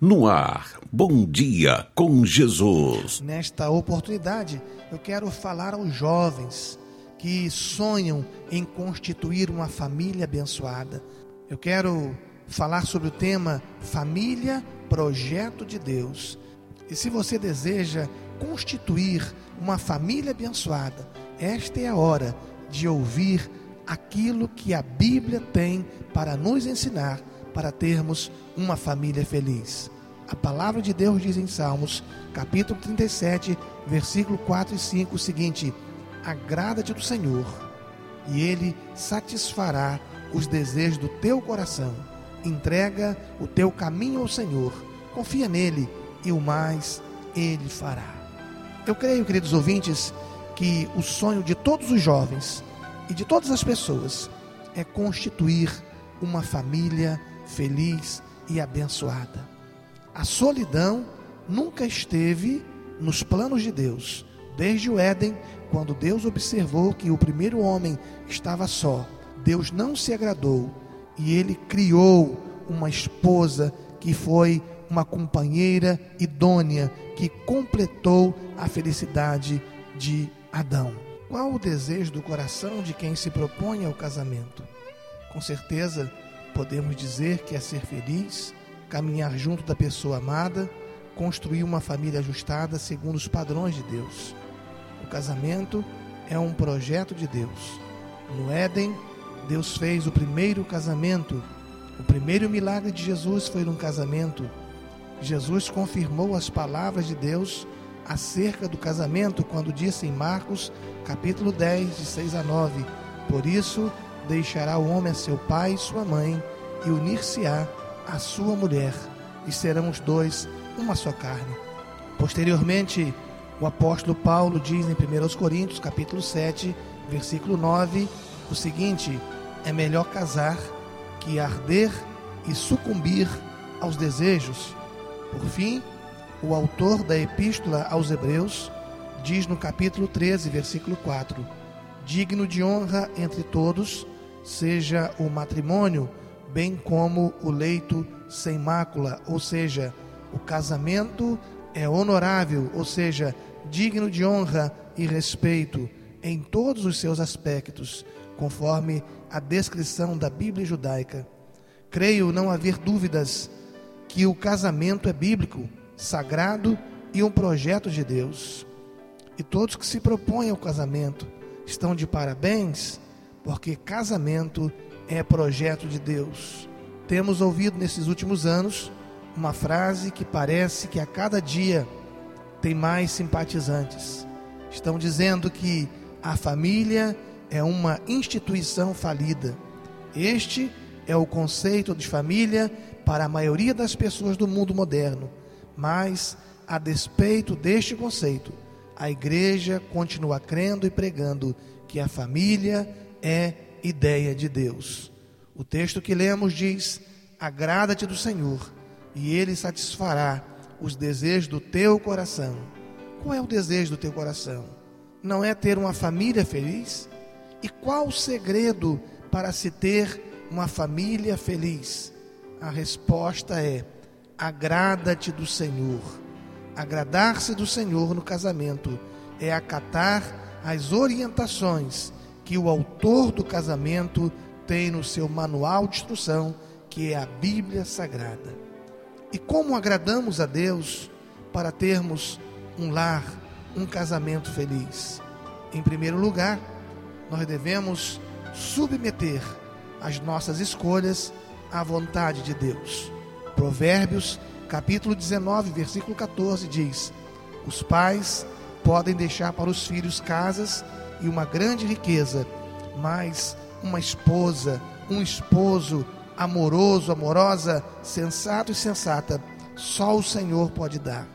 No ar, bom dia com Jesus. Nesta oportunidade, eu quero falar aos jovens que sonham em constituir uma família abençoada. Eu quero falar sobre o tema Família, Projeto de Deus. E se você deseja constituir uma família abençoada, esta é a hora de ouvir aquilo que a Bíblia tem para nos ensinar para termos uma família feliz. A palavra de Deus diz em Salmos, capítulo 37, versículo 4 e 5 o seguinte: Agrada-te do Senhor, e ele satisfará os desejos do teu coração. Entrega o teu caminho ao Senhor, confia nele e o mais ele fará. Eu creio, queridos ouvintes, que o sonho de todos os jovens e de todas as pessoas é constituir uma família feliz e abençoada. A solidão nunca esteve nos planos de Deus. Desde o Éden, quando Deus observou que o primeiro homem estava só, Deus não se agradou e ele criou uma esposa que foi uma companheira idônea que completou a felicidade de Adão. Qual o desejo do coração de quem se propõe ao casamento? Com certeza, podemos dizer que é ser feliz, caminhar junto da pessoa amada, construir uma família ajustada segundo os padrões de Deus. O casamento é um projeto de Deus. No Éden, Deus fez o primeiro casamento. O primeiro milagre de Jesus foi num casamento. Jesus confirmou as palavras de Deus acerca do casamento quando disse em Marcos, capítulo 10, de 6 a 9: Por isso deixará o homem a seu pai e sua mãe e unir-se-á a sua mulher, e serão os dois uma só carne. Posteriormente, o apóstolo Paulo diz em 1 Coríntios, capítulo 7, versículo 9, o seguinte: é melhor casar que arder e sucumbir aos desejos. Por fim, o autor da epístola aos Hebreus diz no capítulo 13, versículo 4: Digno de honra entre todos seja o matrimônio bem como o leito sem mácula, ou seja, o casamento é honorável, ou seja, digno de honra e respeito em todos os seus aspectos, conforme a descrição da Bíblia judaica. Creio não haver dúvidas que o casamento é bíblico, sagrado e um projeto de Deus. E todos que se propõem ao casamento estão de parabéns, porque casamento é projeto de Deus. Temos ouvido nesses últimos anos uma frase que parece que a cada dia tem mais simpatizantes. Estão dizendo que a família é uma instituição falida. Este é o conceito de família para a maioria das pessoas do mundo moderno. Mas, a despeito deste conceito, a igreja continua crendo e pregando que a família é ideia de Deus. O texto que lemos diz: Agrada-te do Senhor, e Ele satisfará os desejos do teu coração. Qual é o desejo do teu coração? Não é ter uma família feliz? E qual o segredo para se ter uma família feliz? A resposta é: agrada-te do Senhor. Agradar-se do Senhor no casamento é acatar as orientações que o autor do casamento tem no seu manual de instrução, que é a Bíblia Sagrada. E como agradamos a Deus para termos um lar, um casamento feliz? Em primeiro lugar, nós devemos submeter as nossas escolhas à vontade de Deus. Provérbios, capítulo 19, versículo 14 diz: Os pais podem deixar para os filhos casas e uma grande riqueza, mas uma esposa, um esposo amoroso, amorosa, sensato e sensata, só o Senhor pode dar.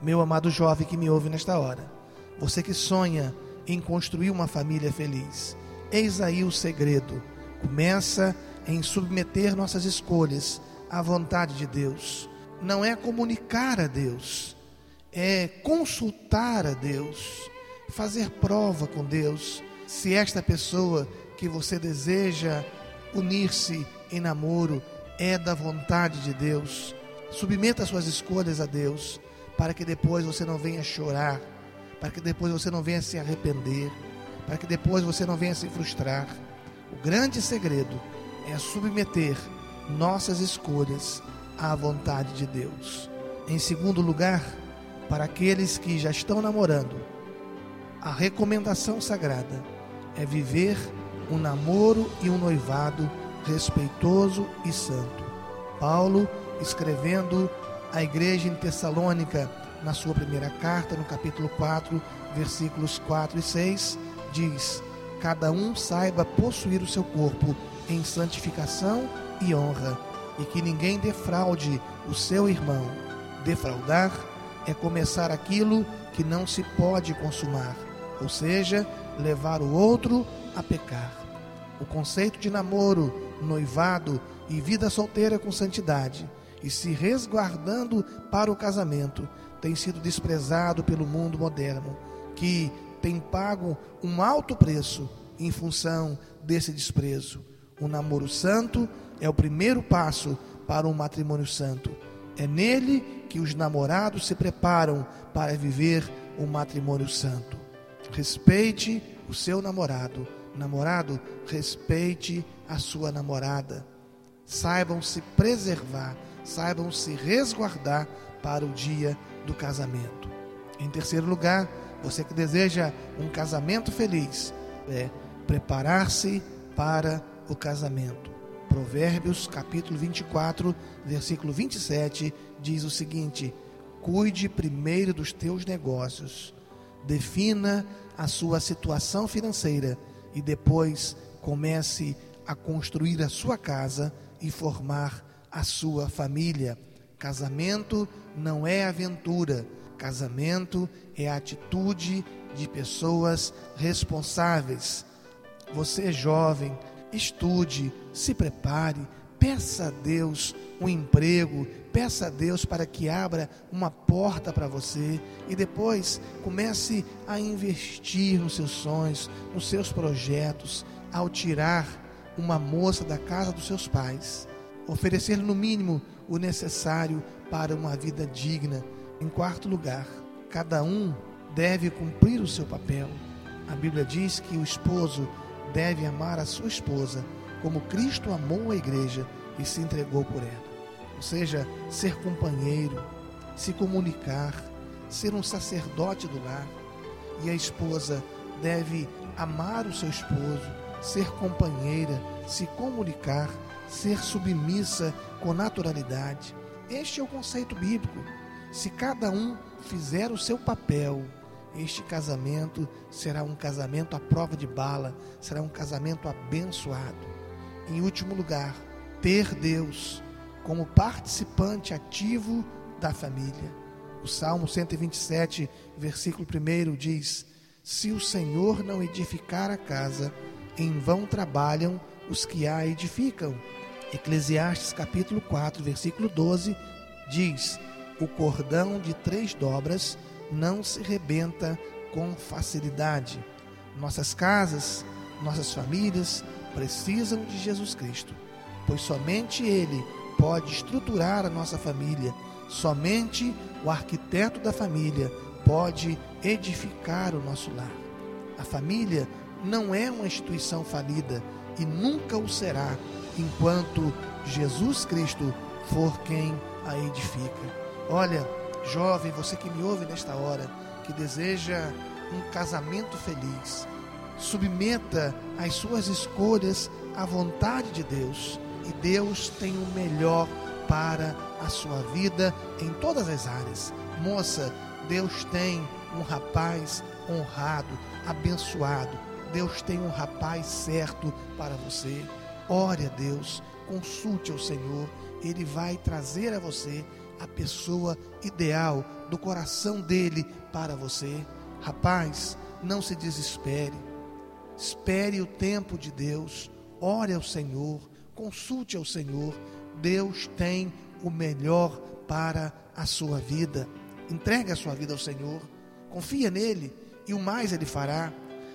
Meu amado jovem que me ouve nesta hora, você que sonha em construir uma família feliz, eis aí o segredo. Começa em submeter nossas escolhas à vontade de Deus. Não é comunicar a Deus, é consultar a Deus fazer prova com Deus se esta pessoa que você deseja unir-se em namoro é da vontade de Deus. Submeta suas escolhas a Deus, para que depois você não venha chorar, para que depois você não venha se arrepender, para que depois você não venha se frustrar. O grande segredo é submeter nossas escolhas à vontade de Deus. Em segundo lugar, para aqueles que já estão namorando, a recomendação sagrada é viver um namoro e um noivado respeitoso e santo. Paulo, escrevendo à igreja em Tessalônica, na sua primeira carta, no capítulo 4, versículos 4 e 6, diz: Cada um saiba possuir o seu corpo em santificação e honra, e que ninguém defraude o seu irmão. Defraudar é começar aquilo que não se pode consumar, ou seja, levar o outro a pecar. O conceito de namoro, noivado e vida solteira com santidade e se resguardando para o casamento tem sido desprezado pelo mundo moderno, que tem pago um alto preço em função desse desprezo. O namoro santo é o primeiro passo para um matrimônio santo. É nele que os namorados se preparam para viver um matrimônio santo. Respeite o seu namorado. Namorado, respeite a sua namorada. Saibam se preservar, saibam se resguardar para o dia do casamento. Em terceiro lugar, você que deseja um casamento feliz, é preparar-se para o casamento. Provérbios capítulo 24, versículo 27 diz o seguinte: Cuide primeiro dos teus negócios, defina a sua situação financeira e depois comece a construir a sua casa e formar a sua família. Casamento não é aventura, casamento é a atitude de pessoas responsáveis. Você é jovem, estude, se prepare, peça a Deus um emprego, peça a Deus para que abra uma porta para você e depois comece a investir nos seus sonhos, nos seus projetos, ao tirar uma moça da casa dos seus pais, oferecer no mínimo o necessário para uma vida digna. Em quarto lugar, cada um deve cumprir o seu papel. A Bíblia diz que o esposo deve amar a sua esposa como Cristo amou a igreja e se entregou por ela. Ou seja, ser companheiro, se comunicar, ser um sacerdote do lar. E a esposa deve amar o seu esposo, ser companheira, se comunicar, ser submissa com naturalidade. Este é o conceito bíblico. Se cada um fizer o seu papel, este casamento será um casamento à prova de bala, será um casamento abençoado. Em último lugar, ter Deus como participante ativo da família. O Salmo 127, versículo 1 diz: Se o Senhor não edificar a casa, em vão trabalham os que a edificam. Eclesiastes capítulo 4, versículo 12 diz: O cordão de três dobras não se rebenta com facilidade. Nossas casas, nossas famílias precisam de Jesus Cristo, pois somente Ele pode estruturar a nossa família, somente o arquiteto da família pode edificar o nosso lar. A família não é uma instituição falida e nunca o será enquanto Jesus Cristo for quem a edifica. Olha, jovem, você que me ouve nesta hora, que deseja um casamento feliz, submeta as suas escolhas à vontade de Deus, e Deus tem o melhor para a sua vida em todas as áreas. Moça, Deus tem um rapaz honrado, abençoado. Deus tem um rapaz certo para você. Ore a Deus, consulte ao Senhor, Ele vai trazer a você a pessoa ideal do coração dele para você. Rapaz, não se desespere. Espere o tempo de Deus. Ore ao Senhor, consulte ao Senhor. Deus tem o melhor para a sua vida. Entregue a sua vida ao Senhor. Confia nele e o mais ele fará.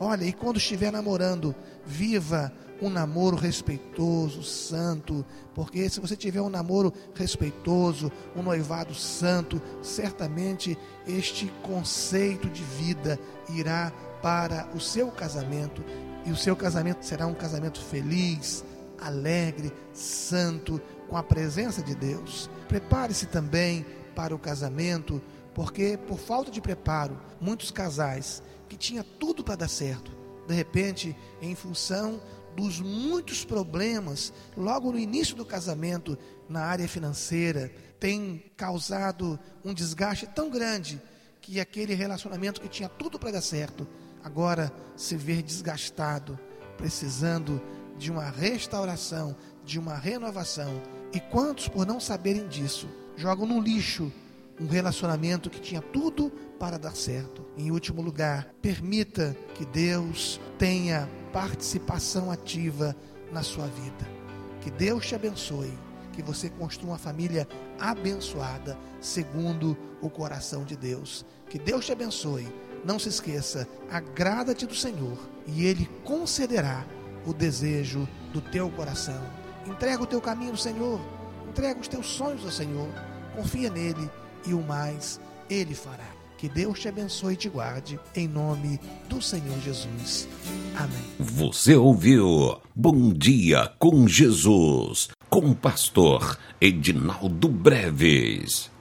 Olha, e quando estiver namorando, viva um namoro respeitoso, santo, porque se você tiver um namoro respeitoso, um noivado santo, certamente este conceito de vida irá para o seu casamento e o seu casamento será um casamento feliz, alegre, santo, com a presença de Deus. Prepare-se também para o casamento, porque por falta de preparo, muitos casais que tinha tudo para dar certo, de repente, em função dos muitos problemas logo no início do casamento na área financeira, tem causado um desgaste tão grande que aquele relacionamento que tinha tudo para dar certo, agora se vê desgastado, precisando de uma restauração, de uma renovação. E quantos, por não saberem disso, jogam no lixo um relacionamento que tinha tudo para dar certo. Em último lugar, permita que Deus tenha participação ativa na sua vida. Que Deus te abençoe, que você construa uma família abençoada segundo o coração de Deus. Que Deus te abençoe. Não se esqueça, agrada-te do Senhor e Ele concederá o desejo do teu coração. Entrega o teu caminho ao Senhor, entrega os teus sonhos ao Senhor, confia nele e o mais Ele fará. Que Deus te abençoe e te guarde, em nome do Senhor Jesus. Amém. Você ouviu Bom Dia com Jesus, com o pastor Edinaldo Breves.